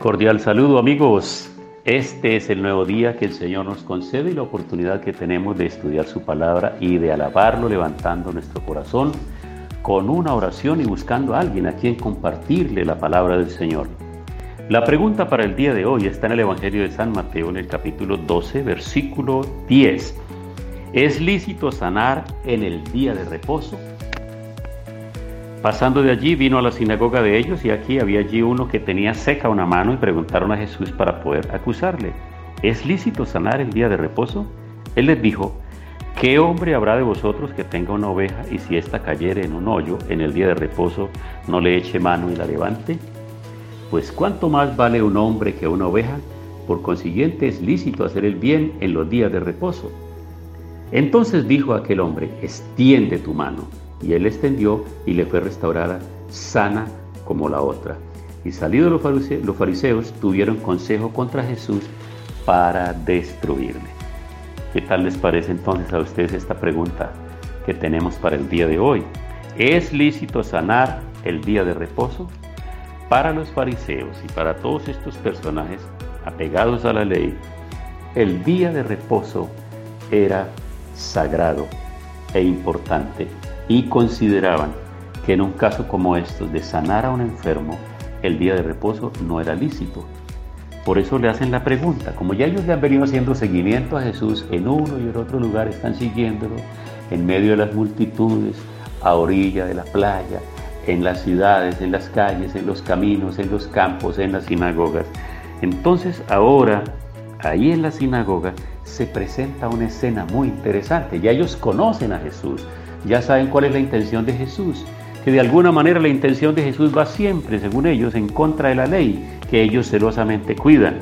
Cordial saludo amigos. Este es el nuevo día que el Señor nos concede y la oportunidad que tenemos de estudiar su palabra y de alabarlo levantando nuestro corazón con una oración y buscando a alguien a quien compartirle la palabra del Señor. La pregunta para el día de hoy está en el Evangelio de San Mateo en el capítulo 12, versículo 10. ¿Es lícito sanar en el día de reposo? Pasando de allí vino a la sinagoga de ellos y aquí había allí uno que tenía seca una mano y preguntaron a Jesús para poder acusarle, ¿es lícito sanar el día de reposo? Él les dijo, ¿qué hombre habrá de vosotros que tenga una oveja y si ésta cayere en un hoyo en el día de reposo no le eche mano y la levante? Pues cuánto más vale un hombre que una oveja, por consiguiente es lícito hacer el bien en los días de reposo. Entonces dijo aquel hombre, extiende tu mano. Y él extendió y le fue restaurada sana como la otra. Y salidos los fariseos, los fariseos tuvieron consejo contra Jesús para destruirle. ¿Qué tal les parece entonces a ustedes esta pregunta que tenemos para el día de hoy? ¿Es lícito sanar el día de reposo? Para los fariseos y para todos estos personajes apegados a la ley, el día de reposo era sagrado e importante y consideraban que en un caso como estos de sanar a un enfermo, el día de reposo no era lícito. Por eso le hacen la pregunta, como ya ellos le han venido haciendo seguimiento a Jesús en uno y en otro lugar, están siguiéndolo en medio de las multitudes, a orilla de la playa, en las ciudades, en las calles, en los caminos, en los campos, en las sinagogas. Entonces ahora, ahí en la sinagoga, se presenta una escena muy interesante. Ya ellos conocen a Jesús, ya saben cuál es la intención de Jesús, que de alguna manera la intención de Jesús va siempre, según ellos, en contra de la ley, que ellos celosamente cuidan.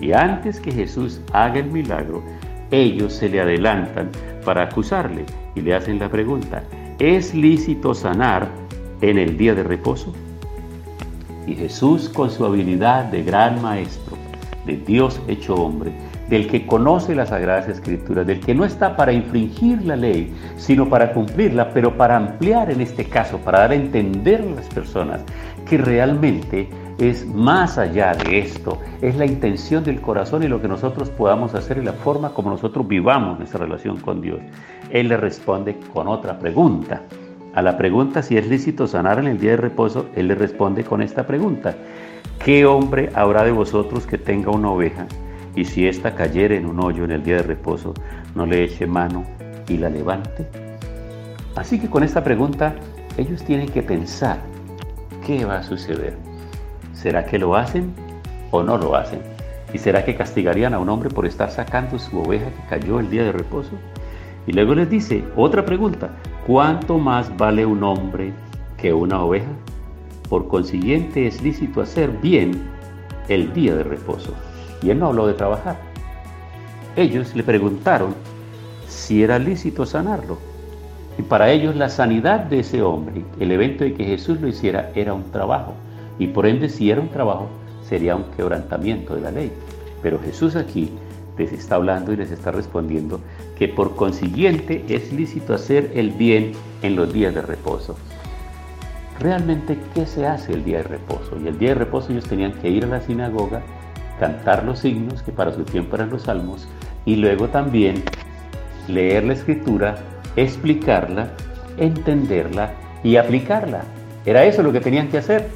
Y antes que Jesús haga el milagro, ellos se le adelantan para acusarle y le hacen la pregunta, ¿es lícito sanar en el día de reposo? Y Jesús, con su habilidad de gran maestro, de Dios hecho hombre, del que conoce las sagradas escrituras, del que no está para infringir la ley, sino para cumplirla, pero para ampliar en este caso, para dar a entender a las personas que realmente es más allá de esto, es la intención del corazón y lo que nosotros podamos hacer y la forma como nosotros vivamos nuestra relación con Dios. Él le responde con otra pregunta. A la pregunta si es lícito sanar en el día de reposo, él le responde con esta pregunta. ¿Qué hombre habrá de vosotros que tenga una oveja y si ésta cayere en un hoyo en el día de reposo, no le eche mano y la levante? Así que con esta pregunta ellos tienen que pensar qué va a suceder. ¿Será que lo hacen o no lo hacen? ¿Y será que castigarían a un hombre por estar sacando su oveja que cayó el día de reposo? Y luego les dice otra pregunta, ¿cuánto más vale un hombre que una oveja? Por consiguiente es lícito hacer bien el día de reposo. Y él no habló de trabajar. Ellos le preguntaron si era lícito sanarlo. Y para ellos la sanidad de ese hombre, el evento de que Jesús lo hiciera, era un trabajo. Y por ende, si era un trabajo, sería un quebrantamiento de la ley. Pero Jesús aquí les está hablando y les está respondiendo que por consiguiente es lícito hacer el bien en los días de reposo. Realmente, ¿qué se hace el día de reposo? Y el día de reposo ellos tenían que ir a la sinagoga cantar los signos, que para su tiempo eran los salmos, y luego también leer la escritura, explicarla, entenderla y aplicarla. Era eso lo que tenían que hacer.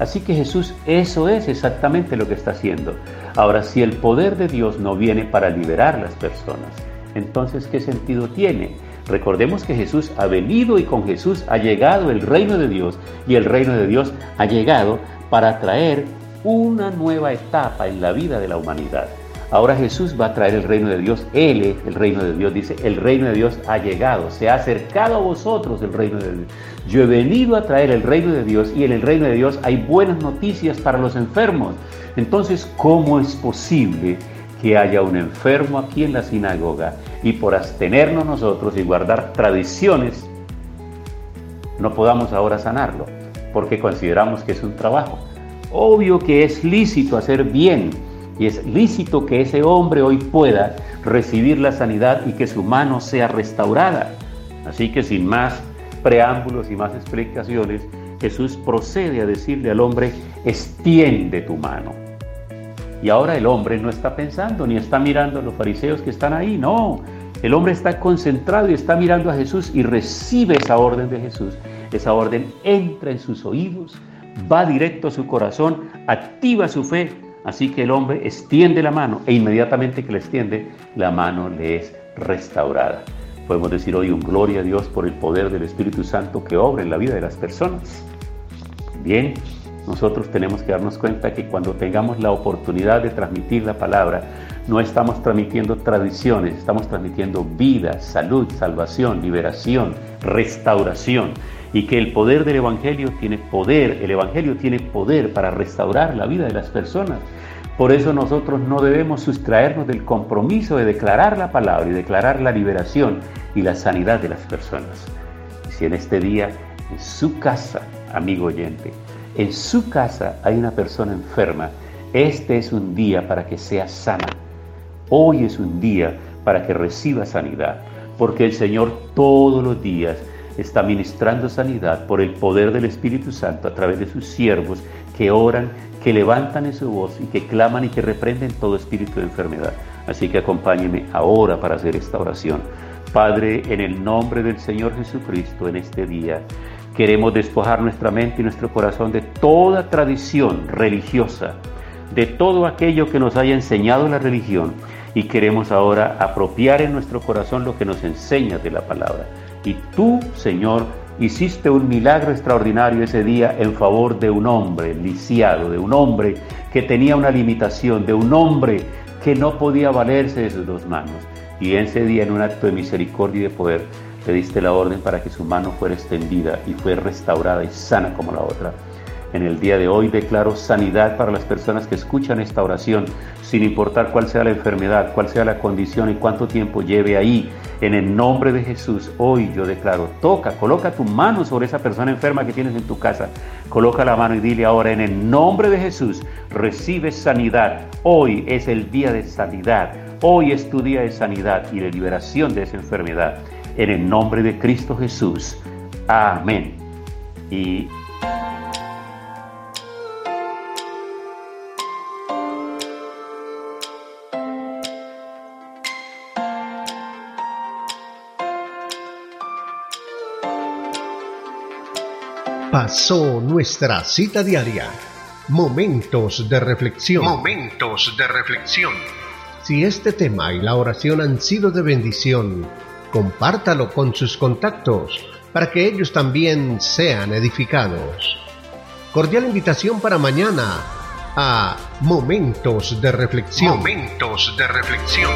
Así que Jesús, eso es exactamente lo que está haciendo. Ahora, si el poder de Dios no viene para liberar las personas, entonces, ¿qué sentido tiene? Recordemos que Jesús ha venido y con Jesús ha llegado el reino de Dios y el reino de Dios ha llegado para traer una nueva etapa en la vida de la humanidad. Ahora Jesús va a traer el reino de Dios. Él el reino de Dios. Dice, el reino de Dios ha llegado. Se ha acercado a vosotros el reino de Dios. Yo he venido a traer el reino de Dios y en el reino de Dios hay buenas noticias para los enfermos. Entonces, ¿cómo es posible que haya un enfermo aquí en la sinagoga y por abstenernos nosotros y guardar tradiciones, no podamos ahora sanarlo? Porque consideramos que es un trabajo. Obvio que es lícito hacer bien y es lícito que ese hombre hoy pueda recibir la sanidad y que su mano sea restaurada. Así que sin más preámbulos y más explicaciones, Jesús procede a decirle al hombre, extiende tu mano. Y ahora el hombre no está pensando ni está mirando a los fariseos que están ahí, no. El hombre está concentrado y está mirando a Jesús y recibe esa orden de Jesús. Esa orden entra en sus oídos, va directo a su corazón, activa su fe Así que el hombre extiende la mano e inmediatamente que la extiende, la mano le es restaurada. Podemos decir hoy un gloria a Dios por el poder del Espíritu Santo que obra en la vida de las personas. Bien, nosotros tenemos que darnos cuenta que cuando tengamos la oportunidad de transmitir la palabra, no estamos transmitiendo tradiciones, estamos transmitiendo vida, salud, salvación, liberación, restauración y que el poder del Evangelio tiene poder, el Evangelio tiene poder para restaurar la vida de las personas. Por eso nosotros no debemos sustraernos del compromiso de declarar la palabra y declarar la liberación y la sanidad de las personas. Si en este día, en su casa, amigo oyente, en su casa hay una persona enferma, este es un día para que sea sana. Hoy es un día para que reciba sanidad, porque el Señor todos los días está ministrando sanidad por el poder del Espíritu Santo a través de sus siervos que oran, que levantan en su voz y que claman y que reprenden todo espíritu de enfermedad. Así que acompáñeme ahora para hacer esta oración. Padre, en el nombre del Señor Jesucristo, en este día, queremos despojar nuestra mente y nuestro corazón de toda tradición religiosa, de todo aquello que nos haya enseñado la religión y queremos ahora apropiar en nuestro corazón lo que nos enseña de la palabra. Y tú, Señor, hiciste un milagro extraordinario ese día en favor de un hombre lisiado, de un hombre que tenía una limitación, de un hombre que no podía valerse de sus dos manos. Y ese día, en un acto de misericordia y de poder, le diste la orden para que su mano fuera extendida y fue restaurada y sana como la otra. En el día de hoy declaro sanidad para las personas que escuchan esta oración, sin importar cuál sea la enfermedad, cuál sea la condición y cuánto tiempo lleve ahí. En el nombre de Jesús, hoy yo declaro, toca, coloca tu mano sobre esa persona enferma que tienes en tu casa. Coloca la mano y dile ahora, en el nombre de Jesús, recibe sanidad. Hoy es el día de sanidad. Hoy es tu día de sanidad y de liberación de esa enfermedad. En el nombre de Cristo Jesús. Amén. Y pasó nuestra cita diaria. Momentos de reflexión. Momentos de reflexión. Si este tema y la oración han sido de bendición, compártalo con sus contactos para que ellos también sean edificados. Cordial invitación para mañana a Momentos de reflexión. Momentos de reflexión.